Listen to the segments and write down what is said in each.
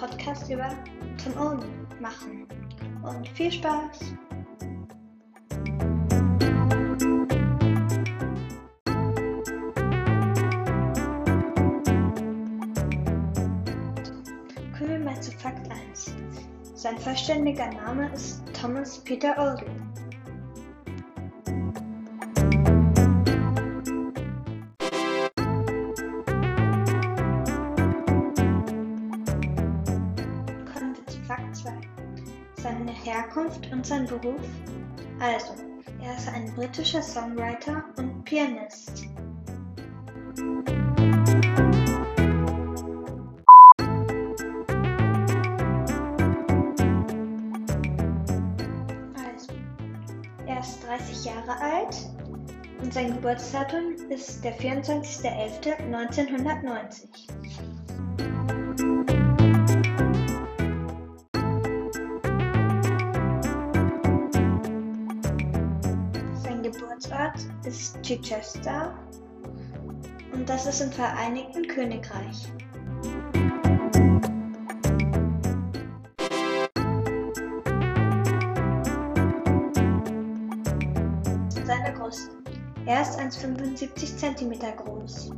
Podcast über Tom Owen machen. Und viel Spaß! Kommen wir mal zu Fakt 1. Sein vollständiger Name ist Thomas Peter Oldham. 2. Seine Herkunft und sein Beruf. Also, er ist ein britischer Songwriter und Pianist. Also, er ist 30 Jahre alt und sein Geburtsdatum ist der 24.11.1990. Geburtsort ist Chichester und das ist im Vereinigten Königreich. Seine Größe. Er ist 1,75 cm groß.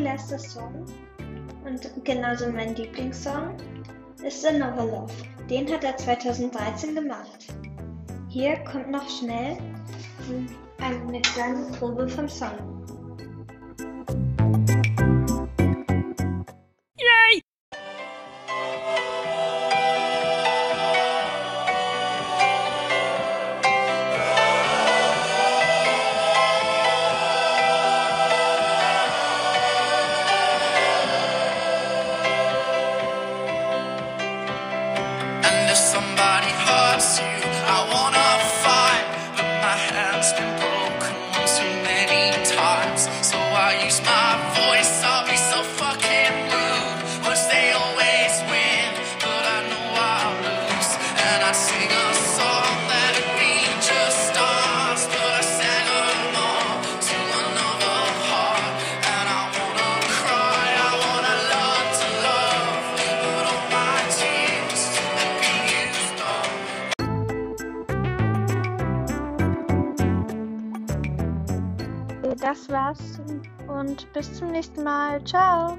Populärster Song und genauso mein Lieblingssong ist The Novel Love. Den hat er 2013 gemacht. Hier kommt noch schnell eine kleine Probe vom Song. Somebody hurts you, I wanna fight. But my hand's been broken too many times. So I use my voice, I'll be so fucking rude. Wish they always win, but I know I'll lose. And I sing das war's und bis zum nächsten Mal. Ciao.